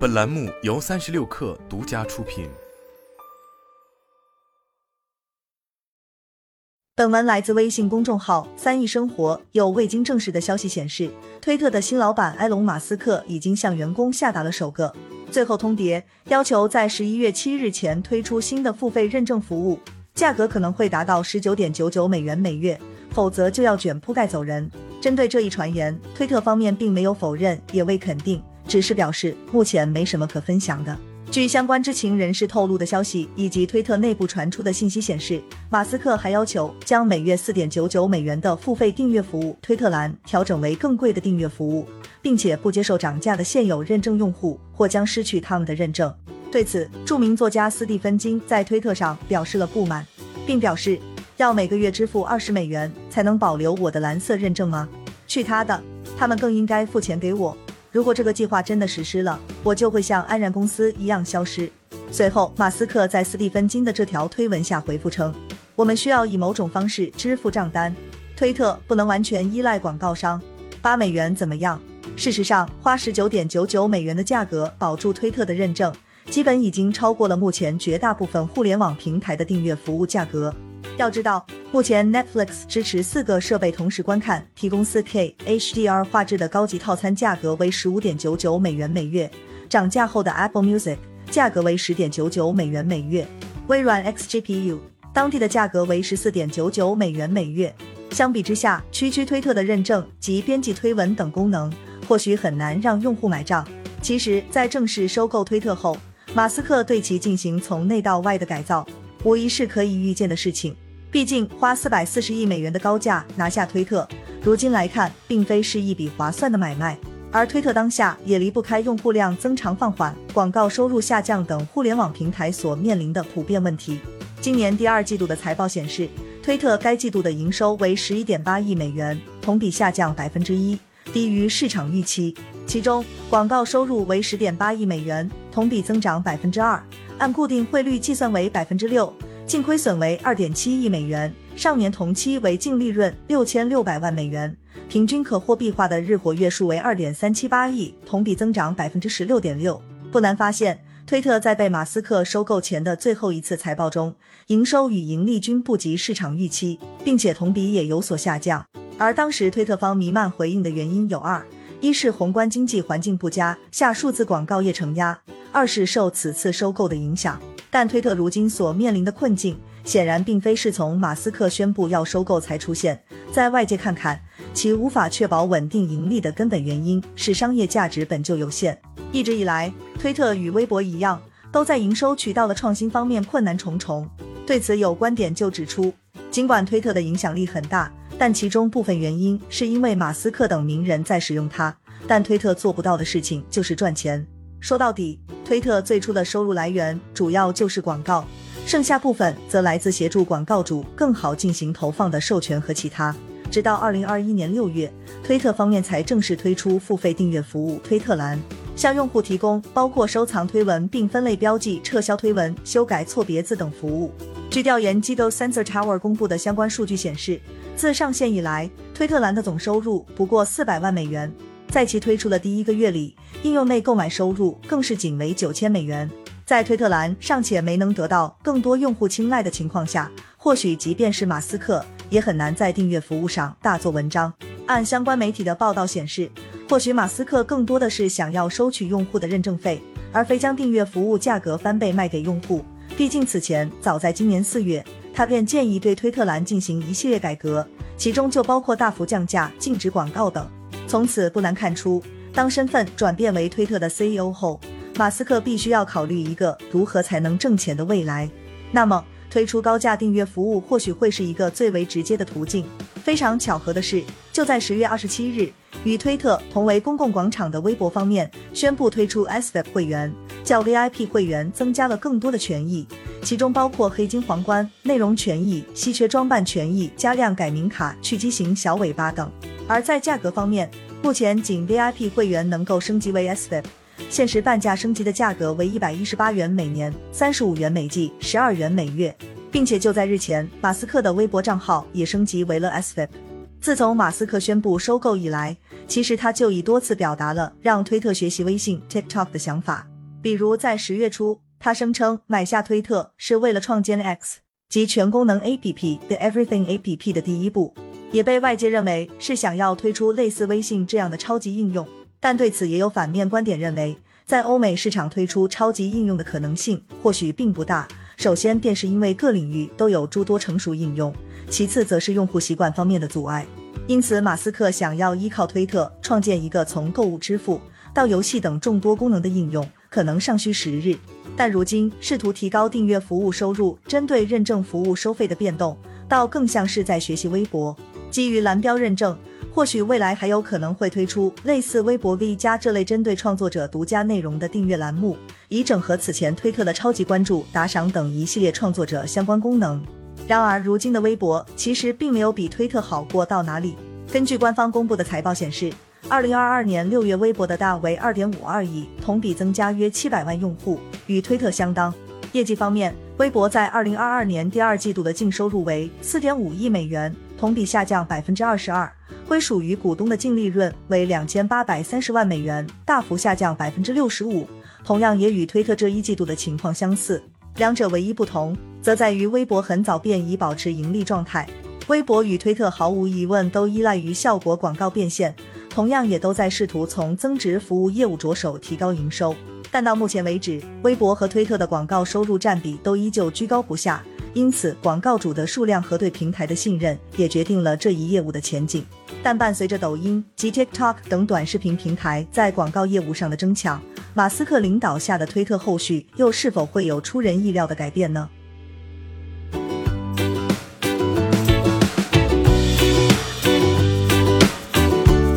本栏目由三十六氪独家出品。本文来自微信公众号“三亿生活”。有未经证实的消息显示，推特的新老板埃隆·马斯克已经向员工下达了首个最后通牒，要求在十一月七日前推出新的付费认证服务，价格可能会达到十九点九九美元每月，否则就要卷铺盖走人。针对这一传言，推特方面并没有否认，也未肯定，只是表示目前没什么可分享的。据相关知情人士透露的消息，以及推特内部传出的信息显示，马斯克还要求将每月四点九九美元的付费订阅服务推特蓝调整为更贵的订阅服务，并且不接受涨价的现有认证用户或将失去他们的认证。对此，著名作家斯蒂芬金在推特上表示了不满，并表示。要每个月支付二十美元才能保留我的蓝色认证吗？去他的！他们更应该付钱给我。如果这个计划真的实施了，我就会像安然公司一样消失。随后，马斯克在斯蒂芬金的这条推文下回复称：“我们需要以某种方式支付账单。推特不能完全依赖广告商。八美元怎么样？事实上，花十九点九九美元的价格保住推特的认证，基本已经超过了目前绝大部分互联网平台的订阅服务价格。”要知道，目前 Netflix 支持四个设备同时观看，提供 4K HDR 画质的高级套餐价格为十五点九九美元每月。涨价后的 Apple Music 价格为十点九九美元每月。微软 XGPU 当地的价格为十四点九九美元每月。相比之下，区区推特的认证及编辑推文等功能，或许很难让用户买账。其实，在正式收购推特后，马斯克对其进行从内到外的改造，无疑是可以预见的事情。毕竟花四百四十亿美元的高价拿下推特，如今来看，并非是一笔划算的买卖。而推特当下也离不开用户量增长放缓、广告收入下降等互联网平台所面临的普遍问题。今年第二季度的财报显示，推特该季度的营收为十一点八亿美元，同比下降百分之一，低于市场预期。其中，广告收入为十点八亿美元，同比增长百分之二，按固定汇率计算为百分之六。净亏损为二点七亿美元，上年同期为净利润六千六百万美元，平均可货币化的日活跃数为二点三七八亿，同比增长百分之十六点六。不难发现，推特在被马斯克收购前的最后一次财报中，营收与盈利均不及市场预期，并且同比也有所下降。而当时推特方弥漫回应的原因有二：一是宏观经济环境不佳，下数字广告业承压；二是受此次收购的影响。但推特如今所面临的困境，显然并非是从马斯克宣布要收购才出现。在外界看看，其无法确保稳定盈利的根本原因是商业价值本就有限。一直以来，推特与微博一样，都在营收渠道的创新方面困难重重。对此，有观点就指出，尽管推特的影响力很大，但其中部分原因是因为马斯克等名人在使用它，但推特做不到的事情就是赚钱。说到底，推特最初的收入来源主要就是广告，剩下部分则来自协助广告主更好进行投放的授权和其他。直到二零二一年六月，推特方面才正式推出付费订阅服务推特蓝，向用户提供包括收藏推文并分类标记、撤销推文、修改错别字等服务。据调研机构 Sensor Tower 公布的相关数据显示，自上线以来，推特蓝的总收入不过四百万美元。在其推出的第一个月里，应用内购买收入更是仅为九千美元。在推特栏尚且没能得到更多用户青睐的情况下，或许即便是马斯克也很难在订阅服务上大做文章。按相关媒体的报道显示，或许马斯克更多的是想要收取用户的认证费，而非将订阅服务价格翻倍卖给用户。毕竟此前早在今年四月，他便建议对推特栏进行一系列改革，其中就包括大幅降价、禁止广告等。从此不难看出，当身份转变为推特的 CEO 后，马斯克必须要考虑一个如何才能挣钱的未来。那么，推出高价订阅服务或许会是一个最为直接的途径。非常巧合的是，就在十月二十七日，与推特同为公共广场的微博方面宣布推出 SVIP 会员，较 VIP 会员增加了更多的权益，其中包括黑金皇冠、内容权益、稀缺装扮权益、加量改名卡、去畸形小尾巴等。而在价格方面，目前仅 VIP 会员能够升级为 SVIP，限时半价升级的价格为一百一十八元每年，三十五元每季，十二元每月，并且就在日前，马斯克的微博账号也升级为了 SVIP。自从马斯克宣布收购以来，其实他就已多次表达了让推特学习微信 TikTok 的想法。比如在十月初，他声称买下推特是为了创建 X 及全功能 APP 的 Everything APP 的第一步，也被外界认为是想要推出类似微信这样的超级应用。但对此也有反面观点，认为在欧美市场推出超级应用的可能性或许并不大。首先，便是因为各领域都有诸多成熟应用；其次，则是用户习惯方面的阻碍。因此，马斯克想要依靠推特创建一个从购物支付到游戏等众多功能的应用，可能尚需时日。但如今试图提高订阅服务收入，针对认证服务收费的变动，倒更像是在学习微博。基于蓝标认证，或许未来还有可能会推出类似微博 V 加这类针对创作者独家内容的订阅栏目。以整合此前推特的超级关注、打赏等一系列创作者相关功能。然而，如今的微博其实并没有比推特好过到哪里。根据官方公布的财报显示，二零二二年六月微博的大为二点五二亿，同比增加约七百万用户，与推特相当。业绩方面，微博在二零二二年第二季度的净收入为四点五亿美元，同比下降百分之二十二，归属于股东的净利润为两千八百三十万美元，大幅下降百分之六十五。同样也与推特这一季度的情况相似，两者唯一不同则在于微博很早便已保持盈利状态。微博与推特毫无疑问都依赖于效果广告变现，同样也都在试图从增值服务业务着手提高营收。但到目前为止，微博和推特的广告收入占比都依旧居高不下，因此广告主的数量和对平台的信任也决定了这一业务的前景。但伴随着抖音及 TikTok 等短视频平台在广告业务上的争抢，马斯克领导下的推特后续又是否会有出人意料的改变呢？